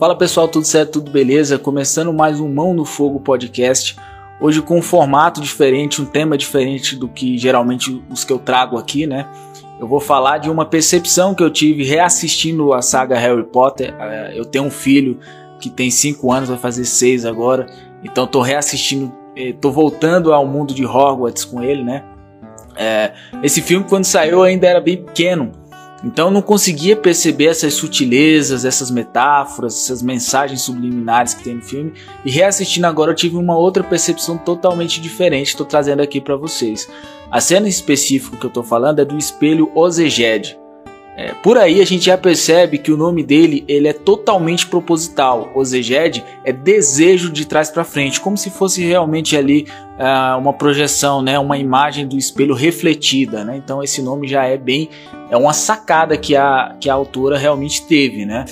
Fala pessoal, tudo certo, tudo beleza? Começando mais um Mão no Fogo podcast. Hoje com um formato diferente, um tema diferente do que geralmente os que eu trago aqui, né? Eu vou falar de uma percepção que eu tive reassistindo a saga Harry Potter. É, eu tenho um filho que tem 5 anos, vai fazer 6 agora, então tô reassistindo, é, tô voltando ao mundo de Hogwarts com ele, né? É, esse filme, quando saiu, ainda era bem pequeno, então eu não conseguia perceber essas sutilezas, essas metáforas, essas mensagens subliminares que tem no filme. E reassistindo agora eu tive uma outra percepção totalmente diferente. Estou trazendo aqui para vocês. A cena específica que eu estou falando é do espelho Ozeged. Por aí a gente já percebe que o nome dele ele é totalmente proposital. Ozeged é desejo de trás para frente, como se fosse realmente ali uh, uma projeção, né, uma imagem do espelho refletida. Né? Então esse nome já é bem é uma sacada que a, que a autora realmente teve, né?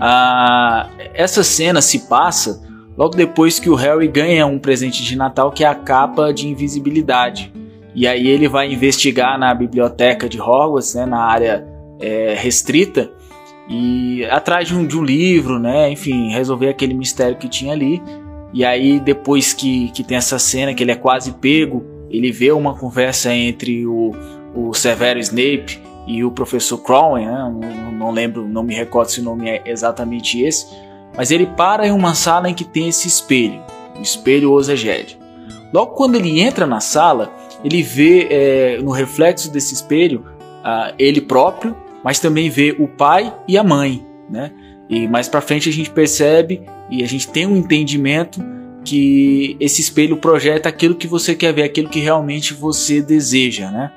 Ah, essa cena se passa logo depois que o Harry ganha um presente de Natal que é a capa de invisibilidade. E aí ele vai investigar na biblioteca de Hogwarts, né, na área é, restrita, e atrás de um, de um livro, né, enfim, resolver aquele mistério que tinha ali. E aí depois que, que tem essa cena que ele é quase pego, ele vê uma conversa entre o, o Severo Snape e o professor Crowley, né? não, não, lembro, não me recordo se o nome é exatamente esse, mas ele para em uma sala em que tem esse espelho, o espelho Ozeged. Logo quando ele entra na sala, ele vê é, no reflexo desse espelho uh, ele próprio, mas também vê o pai e a mãe, né? E mais para frente a gente percebe e a gente tem um entendimento que esse espelho projeta aquilo que você quer ver, aquilo que realmente você deseja, né?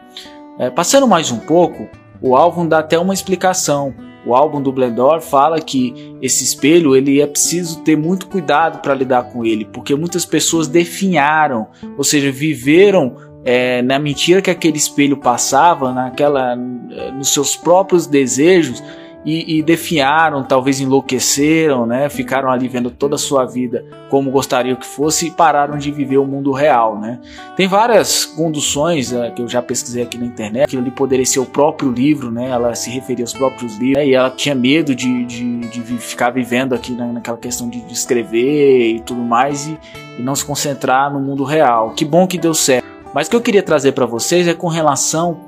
É, passando mais um pouco, o álbum dá até uma explicação. O álbum do Blendor fala que esse espelho ele é preciso ter muito cuidado para lidar com ele, porque muitas pessoas definharam, ou seja, viveram é, na mentira que aquele espelho passava, naquela, é, nos seus próprios desejos e, e definharam, talvez enlouqueceram, né? Ficaram ali vendo toda a sua vida como gostariam que fosse e pararam de viver o mundo real, né? Tem várias conduções é, que eu já pesquisei aqui na internet. Aquilo ali poderia ser o próprio livro, né? Ela se referia aos próprios livros né? e ela tinha medo de, de, de ficar vivendo aqui na, naquela questão de, de escrever e tudo mais e, e não se concentrar no mundo real. Que bom que deu certo. Mas o que eu queria trazer para vocês é com relação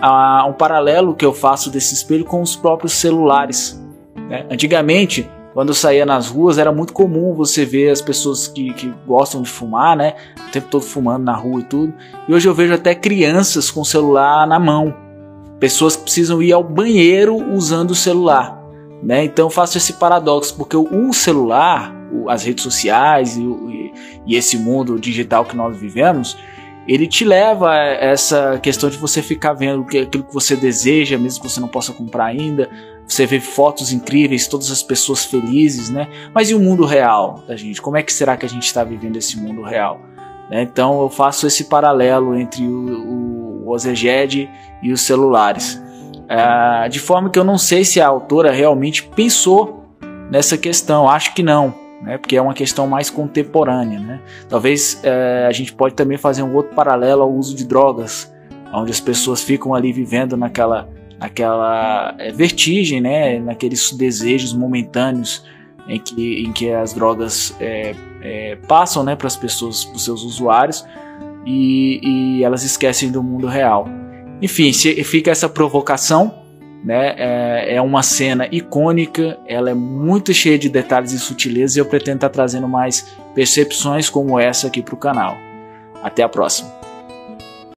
a um paralelo que eu faço desse espelho com os próprios celulares. Né? Antigamente, quando eu saía nas ruas, era muito comum você ver as pessoas que, que gostam de fumar, né? O tempo todo fumando na rua e tudo. E hoje eu vejo até crianças com o celular na mão. Pessoas que precisam ir ao banheiro usando o celular. Né? Então eu faço esse paradoxo, porque o celular, as redes sociais e, e esse mundo digital que nós vivemos, ele te leva a essa questão de você ficar vendo aquilo que você deseja, mesmo que você não possa comprar ainda. Você vê fotos incríveis, todas as pessoas felizes, né? Mas e o mundo real da gente? Como é que será que a gente está vivendo esse mundo real? Né? Então eu faço esse paralelo entre o, o Ozeged e os celulares. Uh, de forma que eu não sei se a autora realmente pensou nessa questão, acho que não né? Porque é uma questão mais contemporânea, né? Talvez é, a gente pode também fazer um outro paralelo ao uso de drogas, onde as pessoas ficam ali vivendo naquela, naquela é, vertigem, né? Naqueles desejos momentâneos em que, em que as drogas é, é passam, né? Para as pessoas, para os seus usuários e, e elas esquecem do mundo real. Enfim, fica essa provocação né? É, é, uma cena icônica, ela é muito cheia de detalhes e sutilezas e eu pretendo estar trazendo mais percepções como essa aqui para o canal. Até a próxima.